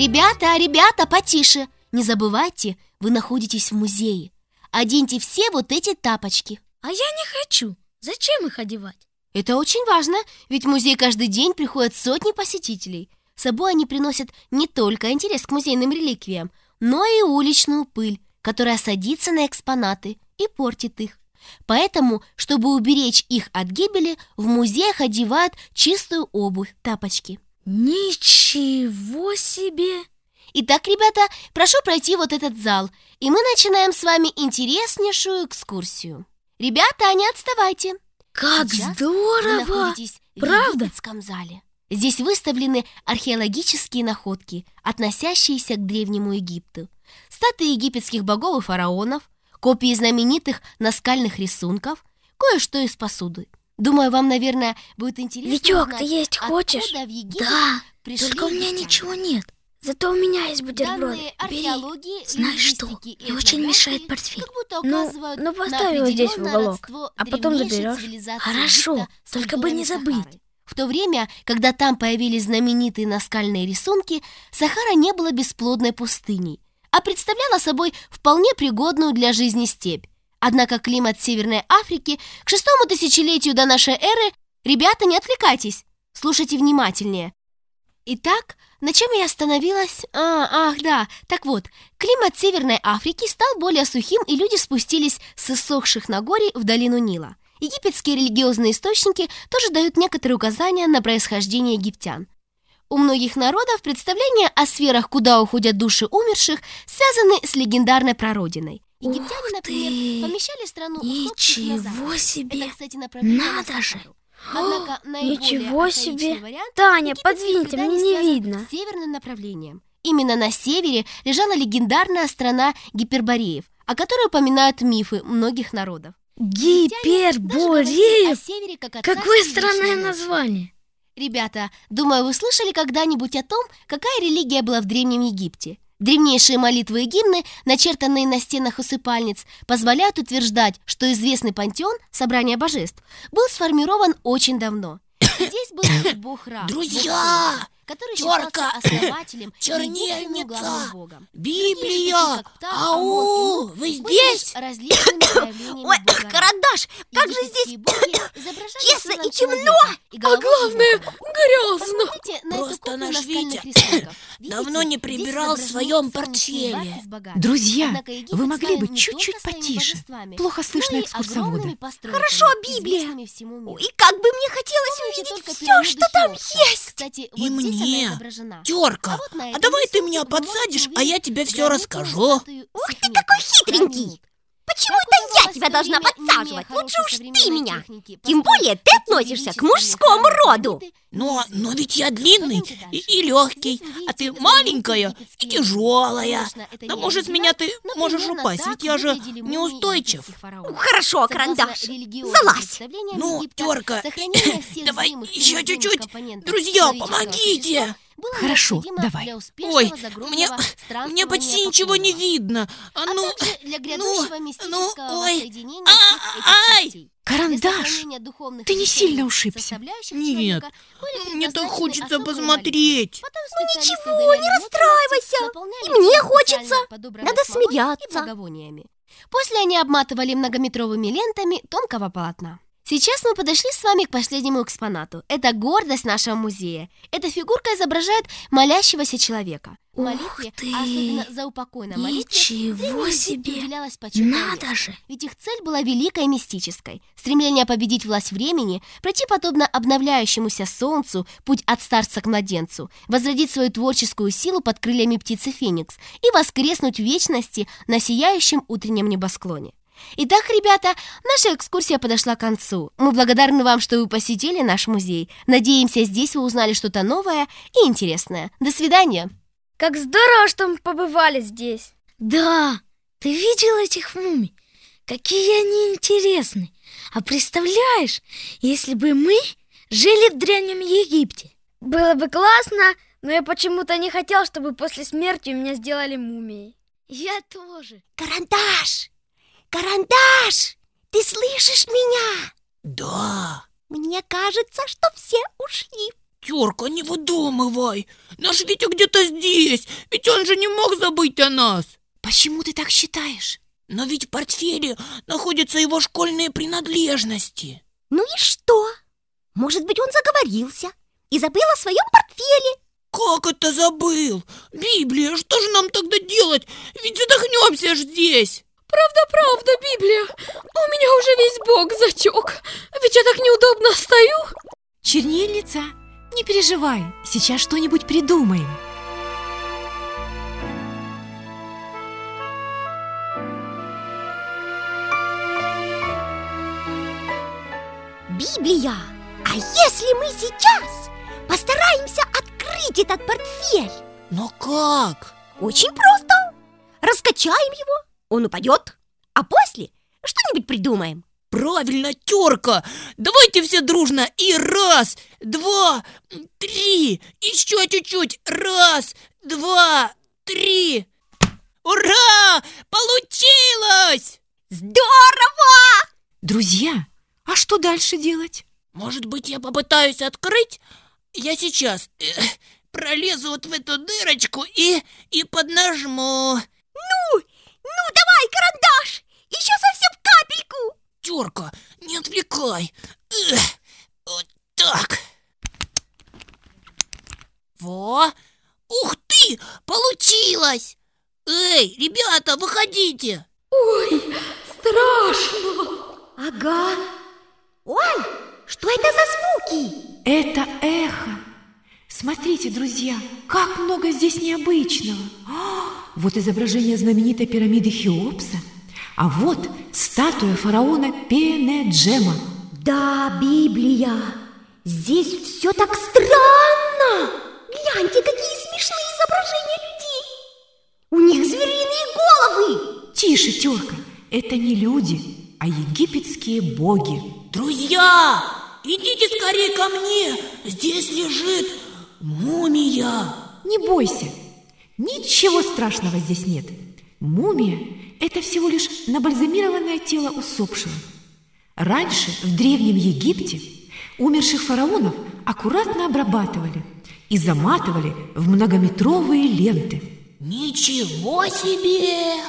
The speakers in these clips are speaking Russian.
Ребята, ребята, потише! Не забывайте, вы находитесь в музее. Оденьте все вот эти тапочки. А я не хочу. Зачем их одевать? Это очень важно, ведь в музей каждый день приходят сотни посетителей. С собой они приносят не только интерес к музейным реликвиям, но и уличную пыль, которая садится на экспонаты и портит их. Поэтому, чтобы уберечь их от гибели, в музеях одевают чистую обувь, тапочки. Ничего себе! Итак, ребята, прошу пройти вот этот зал, и мы начинаем с вами интереснейшую экскурсию. Ребята, не отставайте. Как Сейчас Вы здорово! находитесь Правда? в египетском зале. Здесь выставлены археологические находки, относящиеся к Древнему Египту. Статуи египетских богов и фараонов, копии знаменитых наскальных рисунков, кое-что из посуды. Думаю, вам, наверное, будет интересно Витек, узнать, ты есть хочешь? в Египет Да, пришли только у меня ничего нет. Зато у меня есть бутерброды. Бери. Знаешь что? Мне очень мешает портфель. Ну, ну поставь его здесь в уголок, а потом заберешь. Хорошо, только бы не забыть. Сахары. В то время, когда там появились знаменитые наскальные рисунки, Сахара не была бесплодной пустыней, а представляла собой вполне пригодную для жизни степь. Однако климат Северной Африки к шестому тысячелетию до нашей эры Ребята, не отвлекайтесь, слушайте внимательнее. Итак, на чем я остановилась? А, ах, да. Так вот, климат Северной Африки стал более сухим, и люди спустились с иссохших Нагорий в долину Нила. Египетские религиозные источники тоже дают некоторые указания на происхождение египтян. У многих народов представления о сферах, куда уходят души умерших, связаны с легендарной прародиной. Египтяне, Ух например, ты! помещали страну. Ничего себе! Это, кстати, на Надо же! Однако Ничего себе! вариант Таня, подвиньте, мне не видно. с северным направлением. Именно на севере лежала легендарная страна гипербореев, о которой упоминают мифы многих народов. Гипербореев! севере как Какое странное название! Ребята, думаю, вы слышали когда-нибудь о том, какая религия была в Древнем Египте? Древнейшие молитвы и гимны, начертанные на стенах усыпальниц, позволяют утверждать, что известный пантеон, собрание божеств, был сформирован очень давно. Здесь был бог Ра, Друзья! бог который Терка! считался основателем Чернильница! единственным главным богом. Библия! Птах, Ау! Вы здесь? Ой, карандаш, как же здесь тесно и темно, А главное, грязно! Просто наш Витя давно не прибирал в своем портфеле. Друзья, вы могли бы чуть-чуть потише. Плохо но слышно экскурсовода. Хорошо, Библия. И как бы мне хотелось увидеть все, что там есть! Кстати, И вот она изображена. Терка, А вот а давай ты меня подсадишь, а я тебе все расскажу. Ух ты, какой хитренький! Почему это я тебя должна подсаживать? Лучше уж ты меня. Тем более ты относишься к мужскому роду. Но, но ведь я длинный и, и легкий, а ты маленькая и тяжелая. Да может, меня ты можешь упасть, ведь я же неустойчив. Хорошо, карандаш. Залазь. Ну, Терка, давай еще чуть-чуть. Друзья, помогите. Было Хорошо, давай. для Ой, мне, мне почти ничего не видно. А а ну, также для грядущего ну, мистического ой. А, ай. Карандаш! ты не сильно ушибся? Нет. мне так хочется посмотреть. Специалисты ничего, не расстраивайся. И мне хочется. Надо смеяться. После они обматывали многометровыми лентами тонкого полотна. Сейчас мы подошли с вами к последнему экспонату. Это гордость нашего музея. Эта фигурка изображает молящегося человека. Ух молитве, ты! а особенно за упокой на молитве, Ничего себе! Надо же! Ведь их цель была великой и мистической. Стремление победить власть времени, пройти подобно обновляющемуся солнцу путь от старца к младенцу, возродить свою творческую силу под крыльями птицы Феникс и воскреснуть в вечности на сияющем утреннем небосклоне. Итак, ребята, наша экскурсия подошла к концу. Мы благодарны вам, что вы посетили наш музей. Надеемся, здесь вы узнали что-то новое и интересное. До свидания! Как здорово, что мы побывали здесь. Да, ты видел этих мумий? Какие они интересные! А представляешь, если бы мы жили в Древнем Египте? Было бы классно, но я почему-то не хотел, чтобы после смерти меня сделали мумией. Я тоже. Карандаш! Карандаш! Ты слышишь меня? Да. Мне кажется, что все ушли. Терка, не выдумывай. Наш Витя где-то здесь, ведь он же не мог забыть о нас. Почему ты так считаешь? Но ведь в портфеле находятся его школьные принадлежности. Ну и что? Может быть, он заговорился и забыл о своем портфеле. Как это забыл? Библия, что же нам тогда делать? Ведь задохнемся ж здесь. Правда-правда, Библия. У меня уже весь бок затек. Ведь я так неудобно стою. Чернильница, не переживай, сейчас что-нибудь придумаем. Библия! А если мы сейчас постараемся открыть этот портфель? Но как? Очень просто. Раскачаем его, он упадет, а после что-нибудь придумаем. Правильно, терка! Давайте все дружно и раз, два, три, еще чуть-чуть, раз, два, три. Ура! Получилось! Здорово! Друзья, а что дальше делать? Может быть, я попытаюсь открыть? Я сейчас э, пролезу вот в эту дырочку и, и поднажму. Ну, ну давай, карандаш! Еще совсем капельку! Терка, не отвлекай. Эх, вот так. Во! Ух ты! Получилось! Эй, ребята, выходите! Страшно. Ага. Ой, что это за звуки? Это эхо. Смотрите, друзья, как много здесь необычного. А, вот изображение знаменитой пирамиды Хеопса, а вот статуя фараона Пенеджема. Да, Библия, здесь все так странно. Гляньте, какие смешные изображения людей. У них звериные головы. Тише, терка, это не люди, а египетские боги. Друзья, идите скорее ко мне. Здесь лежит мумия. Не бойся, ничего страшного здесь нет. Мумия – это всего лишь набальзамированное тело усопшего. Раньше, в Древнем Египте, умерших фараонов аккуратно обрабатывали и заматывали в многометровые ленты. Ничего себе!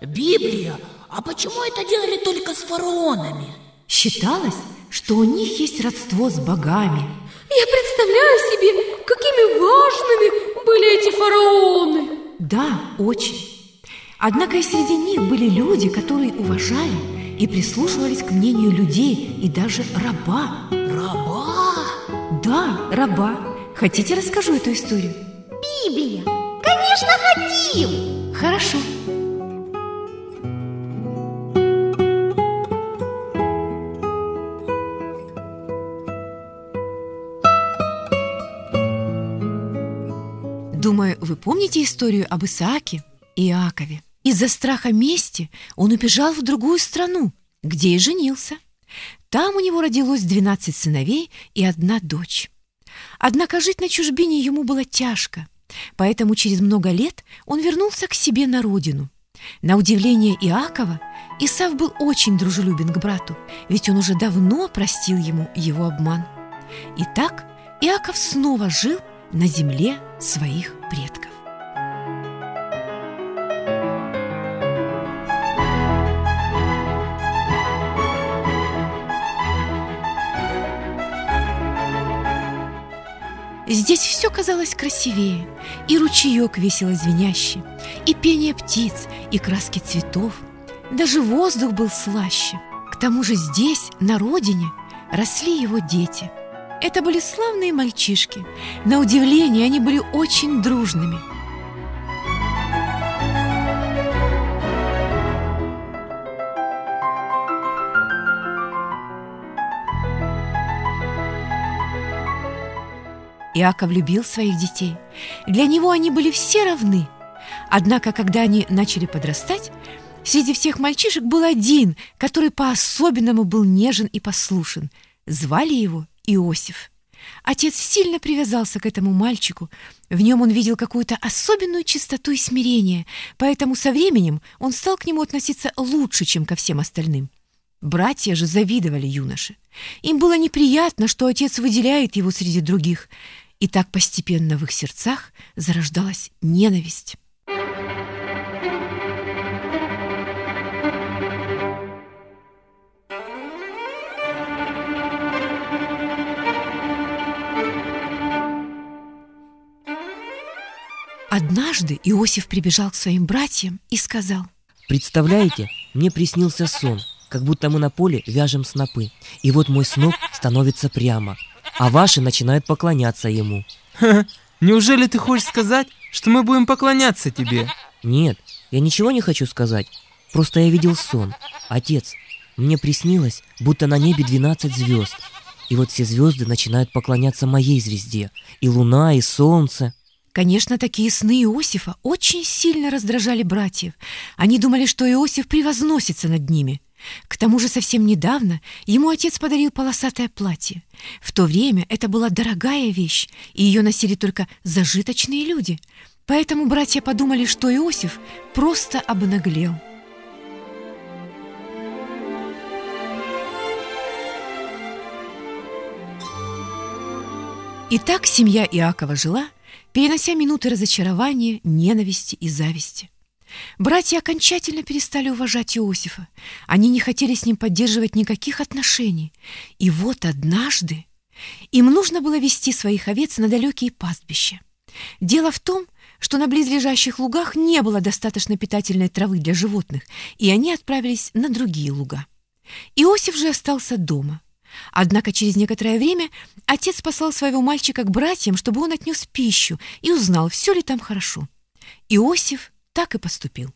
Библия, а почему это делали только с фараонами? Считалось, что у них есть родство с богами. Я представляю себе, какими важными были эти фараоны. Да, очень. Однако и среди них были люди, которые уважали и прислушивались к мнению людей и даже раба. Раба? Да, раба. Хотите, расскажу эту историю? Библия, конечно, хотим. Хорошо. Думаю, вы помните историю об Исааке и Иакове. Из-за страха мести он убежал в другую страну, где и женился. Там у него родилось 12 сыновей и одна дочь. Однако жить на чужбине ему было тяжко, поэтому через много лет он вернулся к себе на родину. На удивление Иакова, Исав был очень дружелюбен к брату, ведь он уже давно простил ему его обман. Итак, Иаков снова жил на земле своих предков. Здесь все казалось красивее, и ручеек весело звенящий, и пение птиц, и краски цветов. Даже воздух был слаще. К тому же здесь, на родине, росли его дети. Это были славные мальчишки. На удивление, они были очень дружными. Иаков любил своих детей. Для него они были все равны. Однако, когда они начали подрастать, среди всех мальчишек был один, который по-особенному был нежен и послушен. Звали его Иосиф. Отец сильно привязался к этому мальчику. В нем он видел какую-то особенную чистоту и смирение, поэтому со временем он стал к нему относиться лучше, чем ко всем остальным. Братья же завидовали юноше. Им было неприятно, что отец выделяет его среди других, и так постепенно в их сердцах зарождалась ненависть. Однажды Иосиф прибежал к своим братьям и сказал, Представляете, мне приснился сон, как будто мы на поле вяжем снопы, и вот мой сноп становится прямо, а ваши начинают поклоняться ему. Ха, неужели ты хочешь сказать, что мы будем поклоняться тебе? Нет, я ничего не хочу сказать, просто я видел сон. Отец, мне приснилось, будто на небе 12 звезд, и вот все звезды начинают поклоняться моей звезде, и луна, и солнце. Конечно, такие сны Иосифа очень сильно раздражали братьев. Они думали, что Иосиф превозносится над ними. К тому же совсем недавно ему отец подарил полосатое платье. В то время это была дорогая вещь, и ее носили только зажиточные люди. Поэтому братья подумали, что Иосиф просто обнаглел. И так семья Иакова жила, перенося минуты разочарования, ненависти и зависти. Братья окончательно перестали уважать Иосифа. Они не хотели с ним поддерживать никаких отношений. И вот однажды им нужно было вести своих овец на далекие пастбища. Дело в том, что на близлежащих лугах не было достаточно питательной травы для животных, и они отправились на другие луга. Иосиф же остался дома – Однако через некоторое время отец послал своего мальчика к братьям, чтобы он отнес пищу и узнал, все ли там хорошо. Иосиф так и поступил.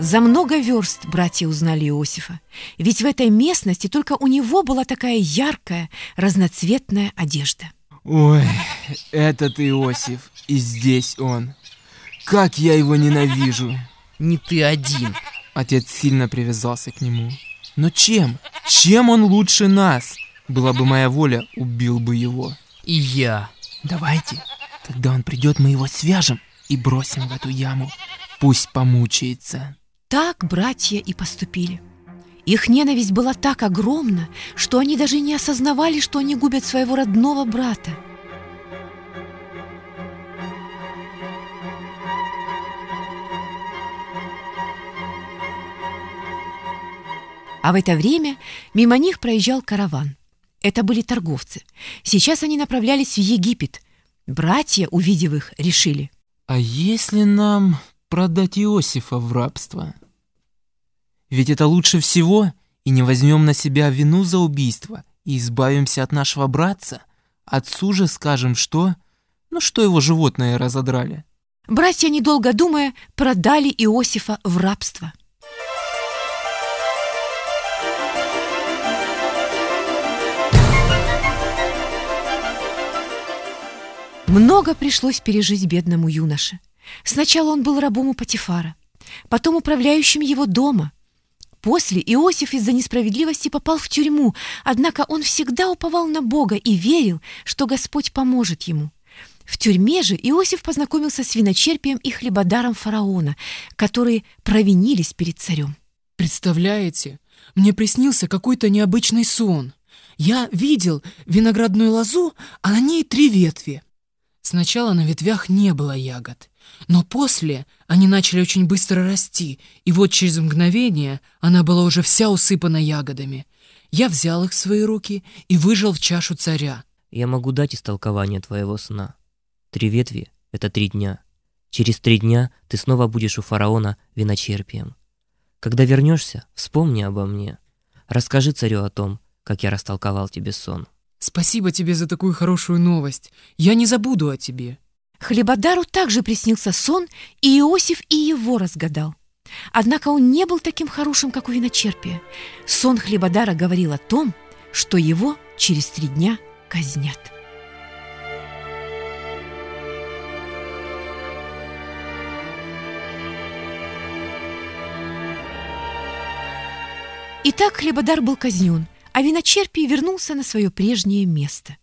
За много верст братья узнали Иосифа, ведь в этой местности только у него была такая яркая, разноцветная одежда. Ой, этот Иосиф, и здесь он. Как я его ненавижу. Не ты один. Отец сильно привязался к нему. Но чем? Чем он лучше нас? Была бы моя воля, убил бы его. И я. Давайте, когда он придет, мы его свяжем и бросим в эту яму. Пусть помучается. Так братья и поступили. Их ненависть была так огромна, что они даже не осознавали, что они губят своего родного брата. А в это время мимо них проезжал караван. Это были торговцы. Сейчас они направлялись в Египет. Братья, увидев их, решили. А если нам продать Иосифа в рабство? Ведь это лучше всего, и не возьмем на себя вину за убийство, и избавимся от нашего братца. Отцу же скажем, что... Ну, что его животные разодрали. Братья, недолго думая, продали Иосифа в рабство. Много пришлось пережить бедному юноше. Сначала он был рабом у Патифара, потом управляющим его дома. После Иосиф из-за несправедливости попал в тюрьму, однако он всегда уповал на Бога и верил, что Господь поможет ему. В тюрьме же Иосиф познакомился с виночерпием и хлебодаром фараона, которые провинились перед царем. Представляете, мне приснился какой-то необычный сон. Я видел виноградную лозу, а на ней три ветви. Сначала на ветвях не было ягод, но после они начали очень быстро расти, и вот через мгновение она была уже вся усыпана ягодами. Я взял их в свои руки и выжал в чашу царя. Я могу дать истолкование твоего сна. Три ветви — это три дня. Через три дня ты снова будешь у фараона виночерпием. Когда вернешься, вспомни обо мне. Расскажи царю о том, как я растолковал тебе сон. Спасибо тебе за такую хорошую новость. Я не забуду о тебе. Хлебодару также приснился сон, и Иосиф и его разгадал. Однако он не был таким хорошим, как у виночерпия. Сон Хлебодара говорил о том, что его через три дня казнят. Итак, Хлебодар был казнен, а виночерпий вернулся на свое прежнее место.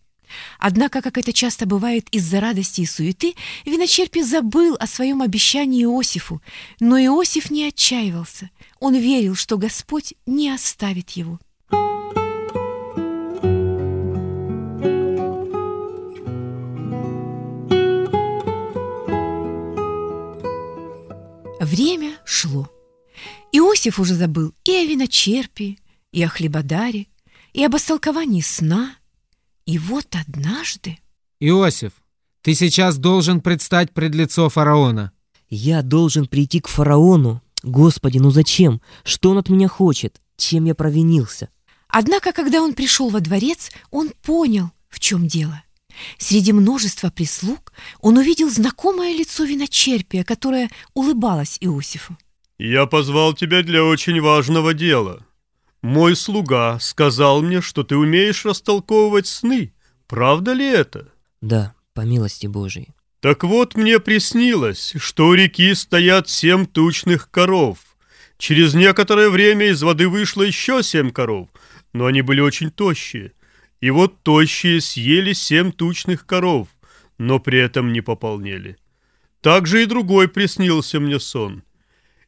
Однако, как это часто бывает из-за радости и суеты, виночерпий забыл о своем обещании Иосифу, но Иосиф не отчаивался. Он верил, что Господь не оставит его. Время шло. Иосиф уже забыл и о виночерпии, и о хлебодаре, и об истолковании сна. И вот однажды... Иосиф, ты сейчас должен предстать пред лицо фараона. Я должен прийти к фараону? Господи, ну зачем? Что он от меня хочет? Чем я провинился? Однако, когда он пришел во дворец, он понял, в чем дело. Среди множества прислуг он увидел знакомое лицо виночерпия, которое улыбалось Иосифу. «Я позвал тебя для очень важного дела. Мой слуга сказал мне, что ты умеешь растолковывать сны. Правда ли это?» Да, по милости Божией. «Так вот, мне приснилось, что у реки стоят семь тучных коров. Через некоторое время из воды вышло еще семь коров, но они были очень тощие. И вот тощие съели семь тучных коров, но при этом не пополнели. Также и другой приснился мне сон.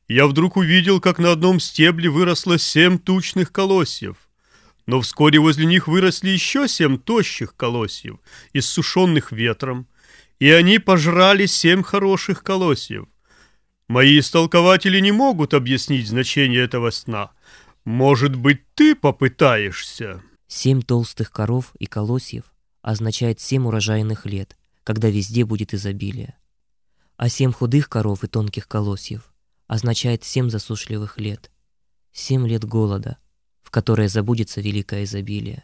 Я вдруг увидел, как на одном стебле выросло семь тучных колосьев. Но вскоре возле них выросли еще семь тощих колосьев, иссушенных ветром, и они пожрали семь хороших колосьев. Мои истолкователи не могут объяснить значение этого сна. Может быть, ты попытаешься?» Семь толстых коров и колосьев означает семь урожайных лет, когда везде будет изобилие. А семь худых коров и тонких колосьев означает семь засушливых лет, семь лет голода, в которое забудется великое изобилие.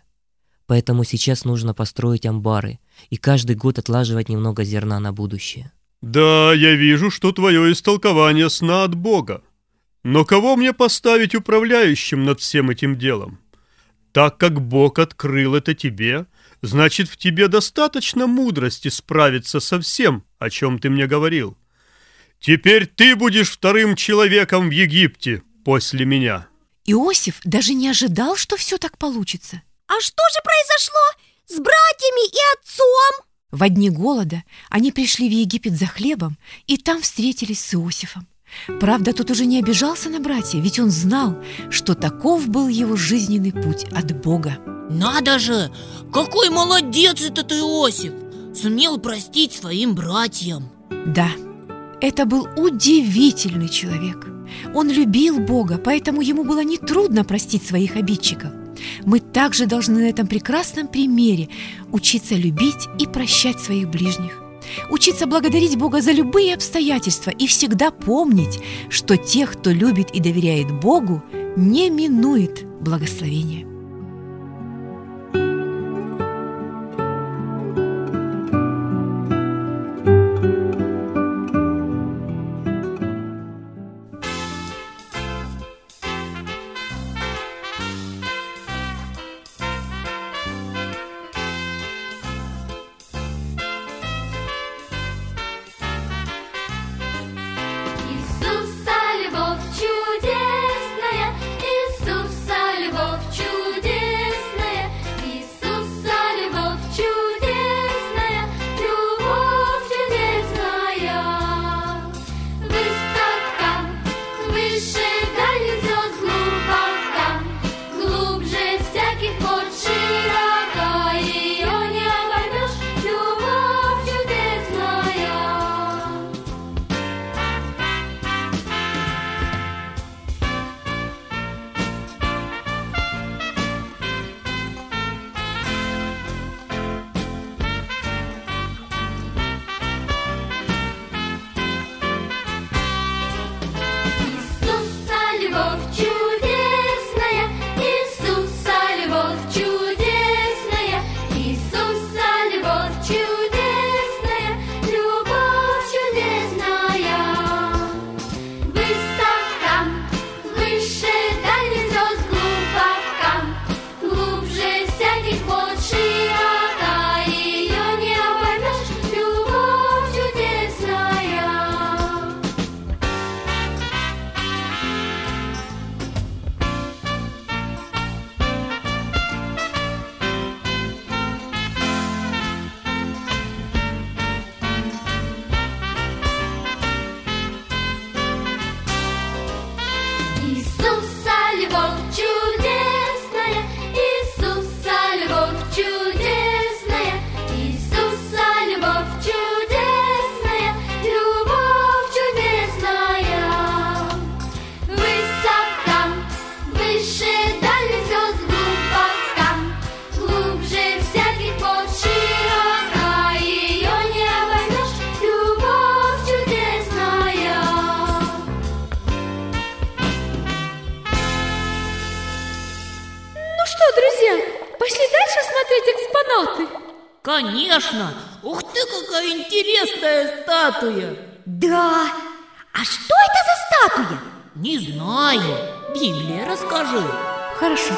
Поэтому сейчас нужно построить амбары и каждый год отлаживать немного зерна на будущее. «Да, я вижу, что твое истолкование сна от Бога. Но кого мне поставить управляющим над всем этим делом? Так как Бог открыл это тебе, значит, в тебе достаточно мудрости справиться со всем, о чем ты мне говорил. Теперь ты будешь вторым человеком в Египте после меня». Иосиф даже не ожидал, что все так получится. А что же произошло с братьями и отцом? В дни голода они пришли в Египет за хлебом и там встретились с Иосифом. Правда, тот уже не обижался на братья, ведь он знал, что таков был его жизненный путь от Бога. Надо же! Какой молодец этот Иосиф! Сумел простить своим братьям. Да, это был удивительный человек. Он любил Бога, поэтому ему было нетрудно простить своих обидчиков. Мы также должны на этом прекрасном примере учиться любить и прощать своих ближних. Учиться благодарить Бога за любые обстоятельства и всегда помнить, что тех, кто любит и доверяет Богу, не минует благословение. Конечно! Ух ты, какая интересная статуя! Да, а что это за статуя? Не знаю. Библия, расскажи. Хорошо.